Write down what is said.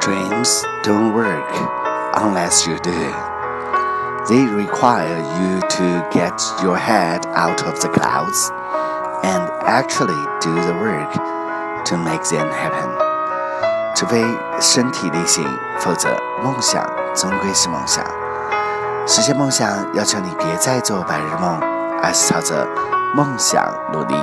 Dreams don't work unless you do. They require you to get your head out of the clouds and actually do the work to make them happen. 除非身体力行，否则梦想终归是梦想。实现梦想要求你别再做白日梦，而是朝着梦想努力。